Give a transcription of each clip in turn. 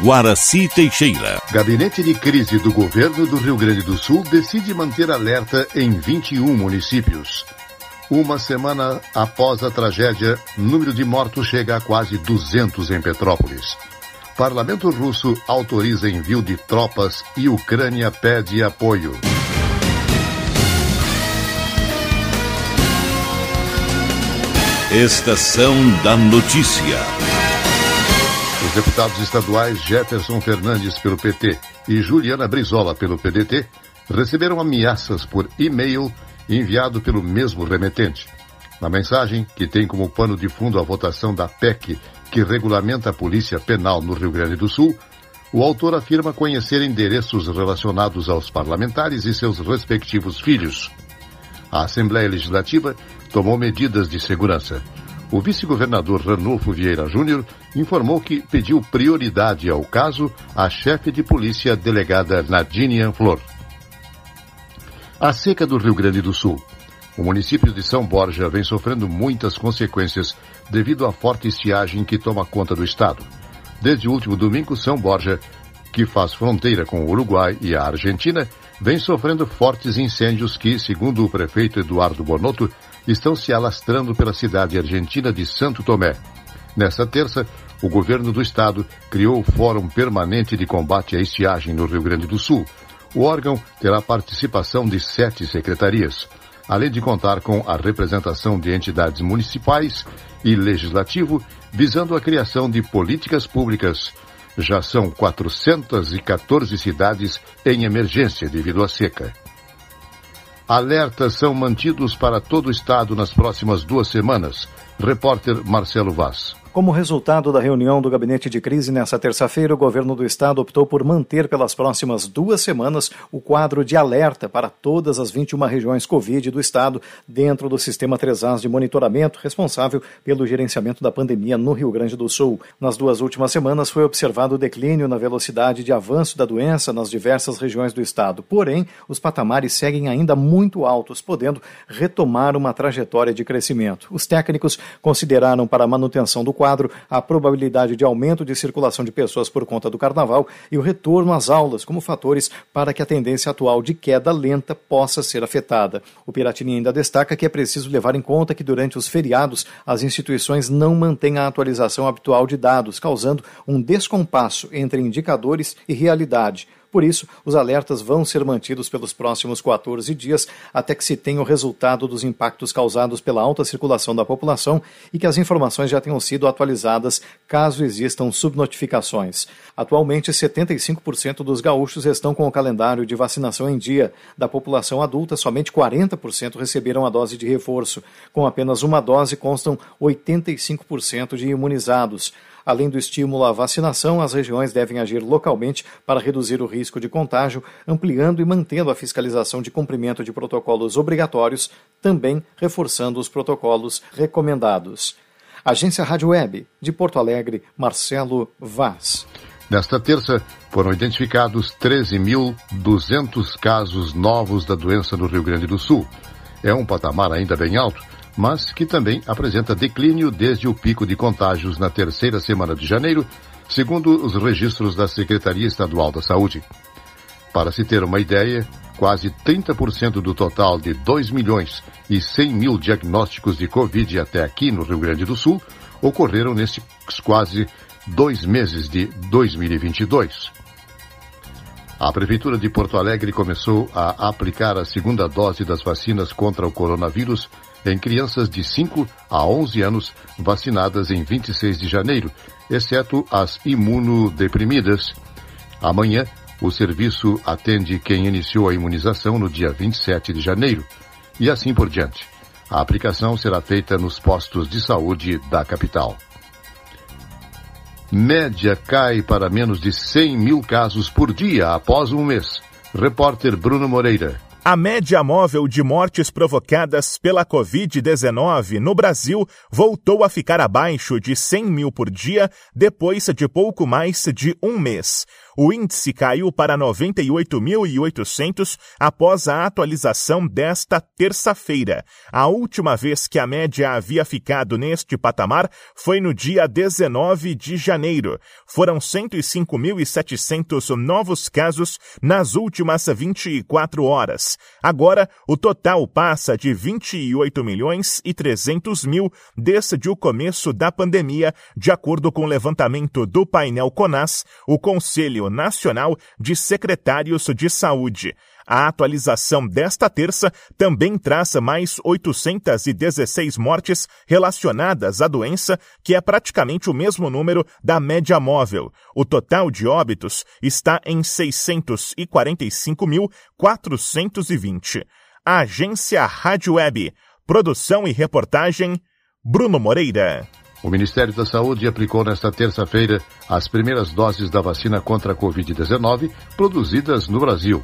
Guaraci Teixeira. Gabinete de crise do governo do Rio Grande do Sul decide manter alerta em 21 municípios. Uma semana após a tragédia, número de mortos chega a quase 200 em Petrópolis. Parlamento russo autoriza envio de tropas e Ucrânia pede apoio. Estação da Notícia. Os deputados estaduais Jefferson Fernandes pelo PT e Juliana Brizola pelo PDT receberam ameaças por e-mail enviado pelo mesmo remetente. Na mensagem, que tem como pano de fundo a votação da PEC, que regulamenta a Polícia Penal no Rio Grande do Sul, o autor afirma conhecer endereços relacionados aos parlamentares e seus respectivos filhos. A Assembleia Legislativa tomou medidas de segurança. O vice-governador Ranulfo Vieira Júnior informou que pediu prioridade ao caso à chefe de polícia delegada Nadine Flor. A seca do Rio Grande do Sul. O município de São Borja vem sofrendo muitas consequências devido à forte estiagem que toma conta do estado. Desde o último domingo, São Borja, que faz fronteira com o Uruguai e a Argentina, vem sofrendo fortes incêndios que, segundo o prefeito Eduardo Bonotto, estão se alastrando pela cidade argentina de Santo Tomé. Nesta terça, o governo do estado criou o Fórum Permanente de Combate à Estiagem no Rio Grande do Sul. O órgão terá participação de sete secretarias, além de contar com a representação de entidades municipais e legislativo, visando a criação de políticas públicas. Já são 414 cidades em emergência devido à seca. Alertas são mantidos para todo o estado nas próximas duas semanas. Repórter Marcelo Vaz. Como resultado da reunião do gabinete de crise nesta terça-feira, o governo do estado optou por manter pelas próximas duas semanas o quadro de alerta para todas as 21 regiões Covid do estado dentro do sistema 3As de monitoramento responsável pelo gerenciamento da pandemia no Rio Grande do Sul. Nas duas últimas semanas foi observado o declínio na velocidade de avanço da doença nas diversas regiões do estado. Porém, os patamares seguem ainda muito altos, podendo retomar uma trajetória de crescimento. Os técnicos consideraram para a manutenção do quadro quadro a probabilidade de aumento de circulação de pessoas por conta do carnaval e o retorno às aulas como fatores para que a tendência atual de queda lenta possa ser afetada. O Piratini ainda destaca que é preciso levar em conta que durante os feriados as instituições não mantêm a atualização habitual de dados, causando um descompasso entre indicadores e realidade por isso, os alertas vão ser mantidos pelos próximos 14 dias até que se tenha o resultado dos impactos causados pela alta circulação da população e que as informações já tenham sido atualizadas caso existam subnotificações. Atualmente, 75% dos gaúchos estão com o calendário de vacinação em dia. Da população adulta, somente 40% receberam a dose de reforço. Com apenas uma dose, constam 85% de imunizados. Além do estímulo à vacinação, as regiões devem agir localmente para reduzir o risco de contágio, ampliando e mantendo a fiscalização de cumprimento de protocolos obrigatórios, também reforçando os protocolos recomendados. Agência Rádio Web, de Porto Alegre, Marcelo Vaz. Nesta terça, foram identificados 13.200 casos novos da doença no Rio Grande do Sul. É um patamar ainda bem alto, mas que também apresenta declínio desde o pico de contágios na terceira semana de janeiro, segundo os registros da Secretaria Estadual da Saúde. Para se ter uma ideia, quase 30% do total de 2 milhões e 100 mil diagnósticos de Covid até aqui no Rio Grande do Sul ocorreram nesses quase dois meses de 2022. A Prefeitura de Porto Alegre começou a aplicar a segunda dose das vacinas contra o coronavírus em crianças de 5 a 11 anos vacinadas em 26 de janeiro, exceto as imunodeprimidas. Amanhã, o serviço atende quem iniciou a imunização no dia 27 de janeiro e assim por diante. A aplicação será feita nos postos de saúde da capital. Média cai para menos de 100 mil casos por dia após um mês. Repórter Bruno Moreira. A média móvel de mortes provocadas pela Covid-19 no Brasil voltou a ficar abaixo de 100 mil por dia depois de pouco mais de um mês. O índice caiu para 98.800 após a atualização desta terça-feira. A última vez que a média havia ficado neste patamar foi no dia 19 de janeiro. Foram 105.700 novos casos nas últimas 24 horas. Agora, o total passa de 28 milhões e 300 mil desde o começo da pandemia, de acordo com o levantamento do painel CONAS, o Conselho Nacional de Secretários de Saúde. A atualização desta terça também traz mais 816 mortes relacionadas à doença, que é praticamente o mesmo número da média móvel. O total de óbitos está em 645.420. A agência Rádio Web. Produção e reportagem Bruno Moreira. O Ministério da Saúde aplicou nesta terça-feira as primeiras doses da vacina contra a Covid-19 produzidas no Brasil.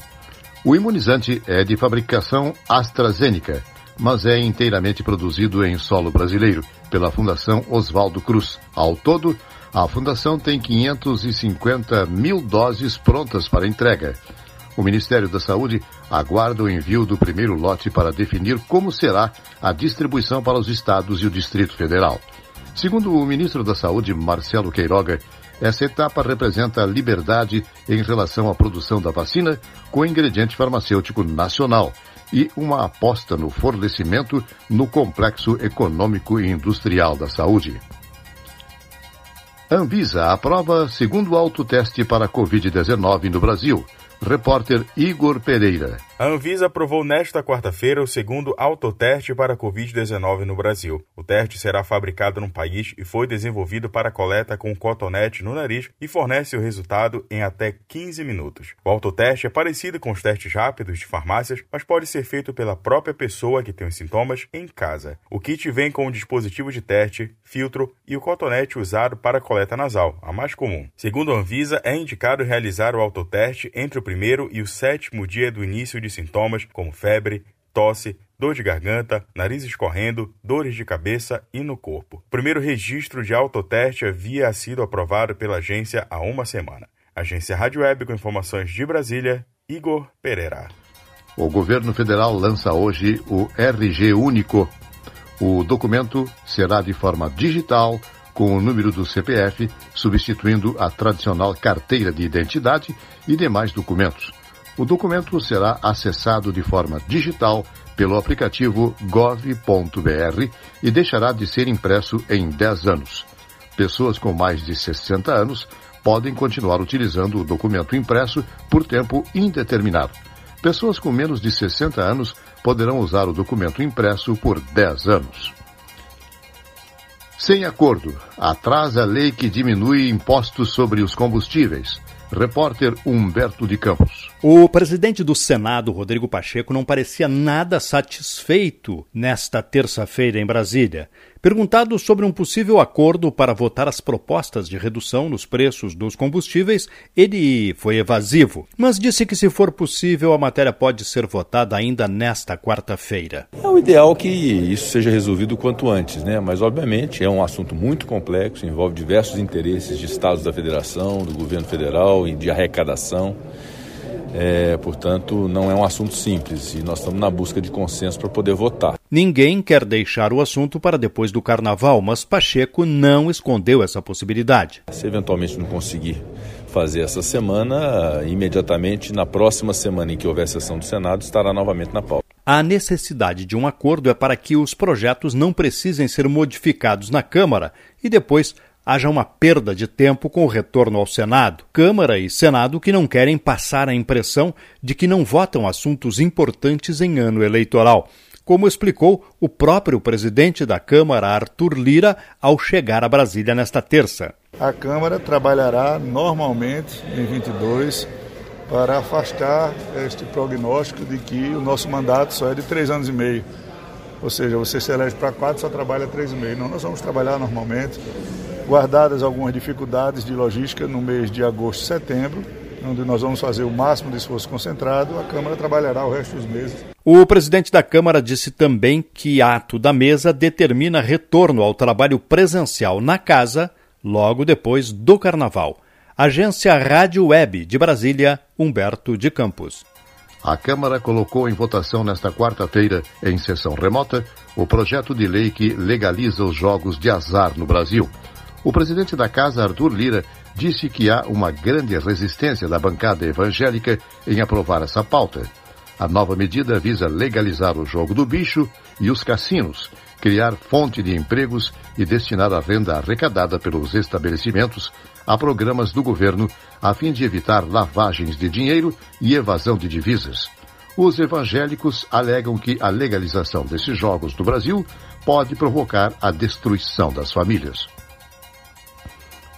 O imunizante é de fabricação AstraZeneca, mas é inteiramente produzido em solo brasileiro pela Fundação Oswaldo Cruz. Ao todo, a Fundação tem 550 mil doses prontas para entrega. O Ministério da Saúde aguarda o envio do primeiro lote para definir como será a distribuição para os estados e o Distrito Federal. Segundo o ministro da Saúde, Marcelo Queiroga, essa etapa representa liberdade em relação à produção da vacina com ingrediente farmacêutico nacional e uma aposta no fornecimento no complexo econômico e industrial da saúde. Anvisa aprova segundo autoteste para Covid-19 no Brasil. Repórter Igor Pereira. A Anvisa aprovou nesta quarta-feira o segundo autoteste para a Covid-19 no Brasil. O teste será fabricado no país e foi desenvolvido para coleta com cotonete no nariz e fornece o resultado em até 15 minutos. O autoteste é parecido com os testes rápidos de farmácias, mas pode ser feito pela própria pessoa que tem os sintomas em casa. O kit vem com o dispositivo de teste, filtro e o cotonete usado para coleta nasal, a mais comum. Segundo a Anvisa, é indicado realizar o autoteste entre o primeiro e o sétimo dia do início de sintomas como febre, tosse, dor de garganta, nariz escorrendo, dores de cabeça e no corpo. O primeiro registro de autoteste havia sido aprovado pela agência há uma semana. Agência Rádio Web com informações de Brasília, Igor Pereira. O governo federal lança hoje o RG Único. O documento será de forma digital, com o número do CPF, substituindo a tradicional carteira de identidade e demais documentos. O documento será acessado de forma digital pelo aplicativo gov.br e deixará de ser impresso em 10 anos. Pessoas com mais de 60 anos podem continuar utilizando o documento impresso por tempo indeterminado. Pessoas com menos de 60 anos poderão usar o documento impresso por 10 anos. Sem acordo, atrasa a lei que diminui impostos sobre os combustíveis. Repórter Humberto de Campos. O presidente do Senado, Rodrigo Pacheco, não parecia nada satisfeito nesta terça-feira em Brasília. Perguntado sobre um possível acordo para votar as propostas de redução nos preços dos combustíveis, ele foi evasivo, mas disse que, se for possível, a matéria pode ser votada ainda nesta quarta-feira. É o ideal que isso seja resolvido quanto antes, né? Mas, obviamente, é um assunto muito complexo, envolve diversos interesses de estados da federação, do governo federal e de arrecadação. É, portanto, não é um assunto simples e nós estamos na busca de consenso para poder votar. Ninguém quer deixar o assunto para depois do carnaval, mas Pacheco não escondeu essa possibilidade. Se eventualmente não conseguir fazer essa semana, imediatamente na próxima semana em que houver sessão do Senado, estará novamente na pauta. A necessidade de um acordo é para que os projetos não precisem ser modificados na Câmara e depois haja uma perda de tempo com o retorno ao Senado. Câmara e Senado que não querem passar a impressão de que não votam assuntos importantes em ano eleitoral, como explicou o próprio presidente da Câmara, Arthur Lira, ao chegar a Brasília nesta terça. A Câmara trabalhará normalmente em 22 para afastar este prognóstico de que o nosso mandato só é de três anos e meio. Ou seja, você se elege para quatro, só trabalha três e meio. Não, nós vamos trabalhar normalmente guardadas algumas dificuldades de logística no mês de agosto e setembro, onde nós vamos fazer o máximo de esforço concentrado, a Câmara trabalhará o resto dos meses. O presidente da Câmara disse também que ato da mesa determina retorno ao trabalho presencial na casa logo depois do Carnaval. Agência Rádio Web de Brasília, Humberto de Campos. A Câmara colocou em votação nesta quarta-feira, em sessão remota, o projeto de lei que legaliza os jogos de azar no Brasil. O presidente da Casa, Arthur Lira, disse que há uma grande resistência da bancada evangélica em aprovar essa pauta. A nova medida visa legalizar o jogo do bicho e os cassinos, criar fonte de empregos e destinar a renda arrecadada pelos estabelecimentos a programas do governo a fim de evitar lavagens de dinheiro e evasão de divisas. Os evangélicos alegam que a legalização desses jogos no Brasil pode provocar a destruição das famílias.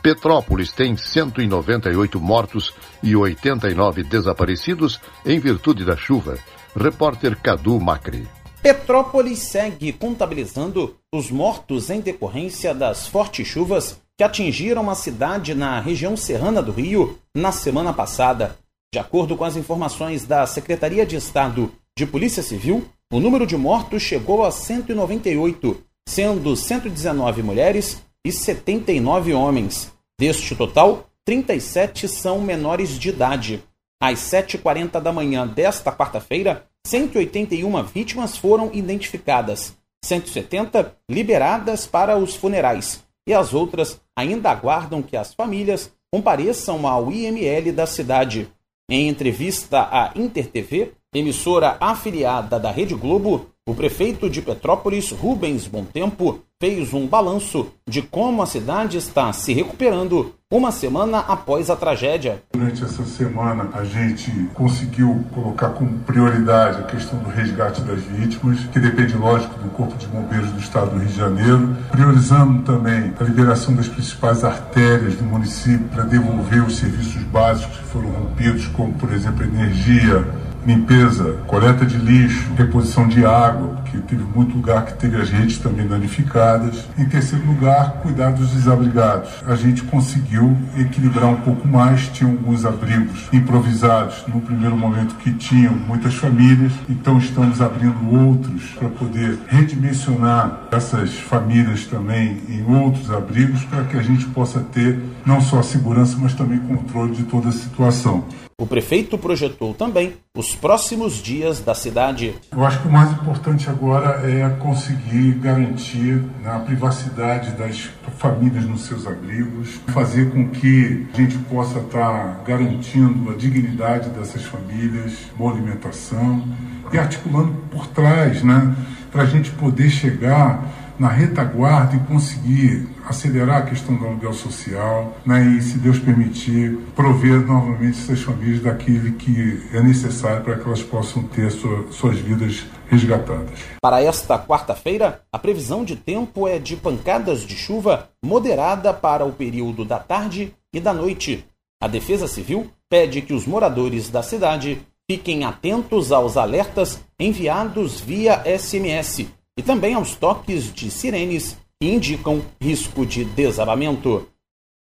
Petrópolis tem 198 mortos e 89 desaparecidos em virtude da chuva. Repórter Cadu Macri. Petrópolis segue contabilizando os mortos em decorrência das fortes chuvas que atingiram a cidade na região serrana do Rio na semana passada. De acordo com as informações da Secretaria de Estado de Polícia Civil, o número de mortos chegou a 198, sendo 119 mulheres e 79 homens. Deste total, 37 são menores de idade. Às 7h40 da manhã desta quarta-feira, 181 vítimas foram identificadas, 170 liberadas para os funerais e as outras ainda aguardam que as famílias compareçam ao IML da cidade. Em entrevista à InterTV, emissora afiliada da Rede Globo, o prefeito de Petrópolis, Rubens Tempo fez um balanço de como a cidade está se recuperando uma semana após a tragédia. Durante essa semana, a gente conseguiu colocar como prioridade a questão do resgate das vítimas, que depende, lógico, do Corpo de Bombeiros do Estado do Rio de Janeiro, priorizando também a liberação das principais artérias do município para devolver os serviços básicos que foram rompidos, como, por exemplo, energia, limpeza, coleta de lixo, reposição de água, porque teve muito lugar que teve as redes também danificadas. Em terceiro lugar, cuidar dos desabrigados. A gente conseguiu equilibrar um pouco mais, tinha alguns abrigos improvisados no primeiro momento que tinham muitas famílias, então estamos abrindo outros para poder redimensionar essas famílias também em outros abrigos para que a gente possa ter não só segurança, mas também controle de toda a situação. O prefeito projetou também os próximos dias da cidade. Eu acho que o mais importante agora é conseguir garantir a privacidade das famílias nos seus abrigos, fazer com que a gente possa estar garantindo a dignidade dessas famílias, boa alimentação e articulando por trás, né, para a gente poder chegar na retaguarda e conseguir acelerar a questão do aluguel social né, e, se Deus permitir, prover novamente essas famílias daquilo que é necessário para que elas possam ter sua, suas vidas resgatadas. Para esta quarta-feira, a previsão de tempo é de pancadas de chuva moderada para o período da tarde e da noite. A Defesa Civil pede que os moradores da cidade fiquem atentos aos alertas enviados via SMS e também aos toques de sirenes que indicam risco de desabamento.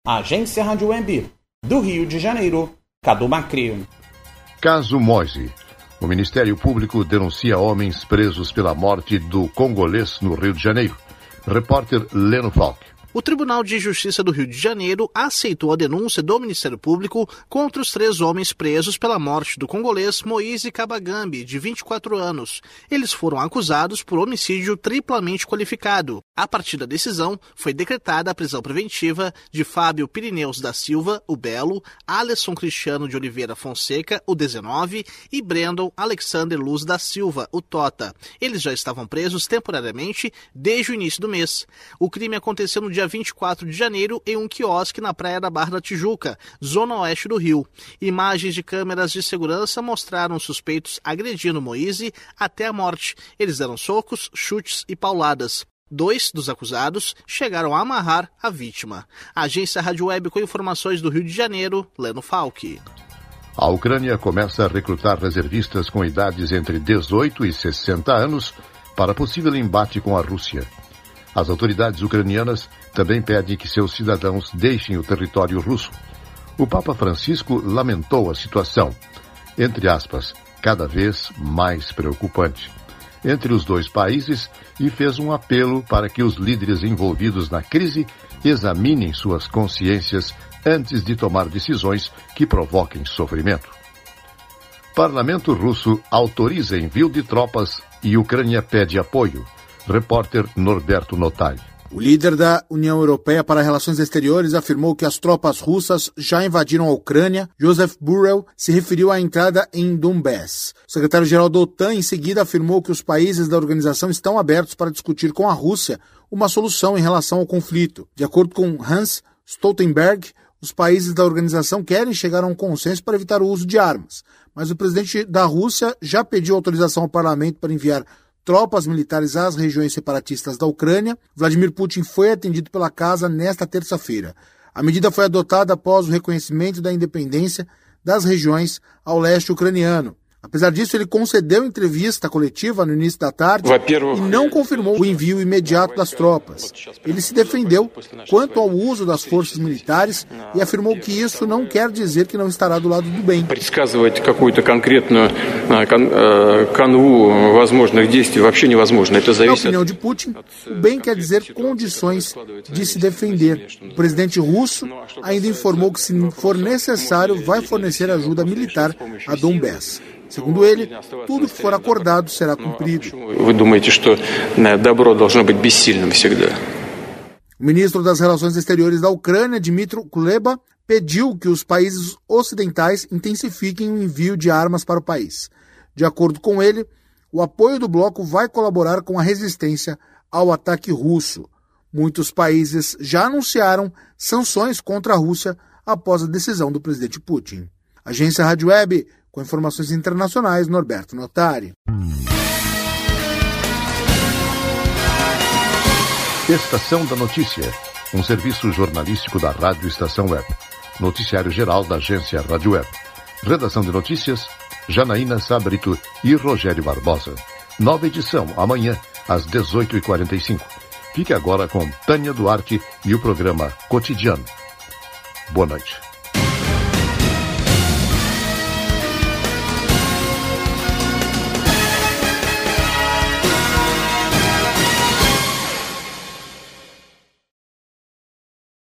Agência Rádio Web do Rio de Janeiro, Cadu Macri. Caso Moise. O Ministério Público denuncia homens presos pela morte do congolês no Rio de Janeiro. Repórter Leno Falk. O Tribunal de Justiça do Rio de Janeiro aceitou a denúncia do Ministério Público contra os três homens presos pela morte do congolês Moise Kabagambi, de 24 anos. Eles foram acusados por homicídio triplamente qualificado. A partir da decisão, foi decretada a prisão preventiva de Fábio Pirineus da Silva, o Belo, Alisson Cristiano de Oliveira Fonseca, o 19, e Brandon Alexander Luz da Silva, o Tota. Eles já estavam presos temporariamente desde o início do mês. O crime aconteceu no dia 24 de janeiro em um quiosque na Praia da Barra da Tijuca, zona oeste do Rio. Imagens de câmeras de segurança mostraram suspeitos agredindo Moise até a morte. Eles deram socos, chutes e pauladas. Dois dos acusados chegaram a amarrar a vítima. A agência Rádio Web com informações do Rio de Janeiro, Leno Falck. A Ucrânia começa a recrutar reservistas com idades entre 18 e 60 anos para possível embate com a Rússia. As autoridades ucranianas também pedem que seus cidadãos deixem o território russo. o Papa Francisco lamentou a situação, entre aspas, cada vez mais preocupante, entre os dois países e fez um apelo para que os líderes envolvidos na crise examinem suas consciências antes de tomar decisões que provoquem sofrimento. Parlamento russo autoriza envio de tropas e Ucrânia pede apoio. Repórter Norberto Notari. O líder da União Europeia para Relações Exteriores afirmou que as tropas russas já invadiram a Ucrânia. Joseph Burrell se referiu à entrada em Donbass. O secretário-geral da OTAN, em seguida, afirmou que os países da organização estão abertos para discutir com a Rússia uma solução em relação ao conflito. De acordo com Hans Stoltenberg, os países da organização querem chegar a um consenso para evitar o uso de armas, mas o presidente da Rússia já pediu autorização ao parlamento para enviar tropas militares às regiões separatistas da Ucrânia. Vladimir Putin foi atendido pela casa nesta terça-feira. A medida foi adotada após o reconhecimento da independência das regiões ao leste ucraniano. Apesar disso, ele concedeu entrevista coletiva no início da tarde e não confirmou o envio imediato das tropas. Ele se defendeu quanto ao uso das forças militares e afirmou que isso não quer dizer que não estará do lado do bem. Na opinião de Putin, o bem quer dizer condições de se defender. O presidente russo ainda informou que, se for necessário, vai fornecer ajuda militar a Donbass. Segundo ele, tudo que for acordado será cumprido. O ministro das Relações Exteriores da Ucrânia, Dmitry Kuleba, pediu que os países ocidentais intensifiquem o envio de armas para o país. De acordo com ele, o apoio do bloco vai colaborar com a resistência ao ataque russo. Muitos países já anunciaram sanções contra a Rússia após a decisão do presidente Putin. Agência Rádio Web com informações internacionais, Norberto Notari. Estação da Notícia, um serviço jornalístico da Rádio Estação Web. Noticiário geral da agência Rádio Web. Redação de notícias, Janaína Sabrito e Rogério Barbosa. Nova edição, amanhã, às 18h45. Fique agora com Tânia Duarte e o programa Cotidiano. Boa noite.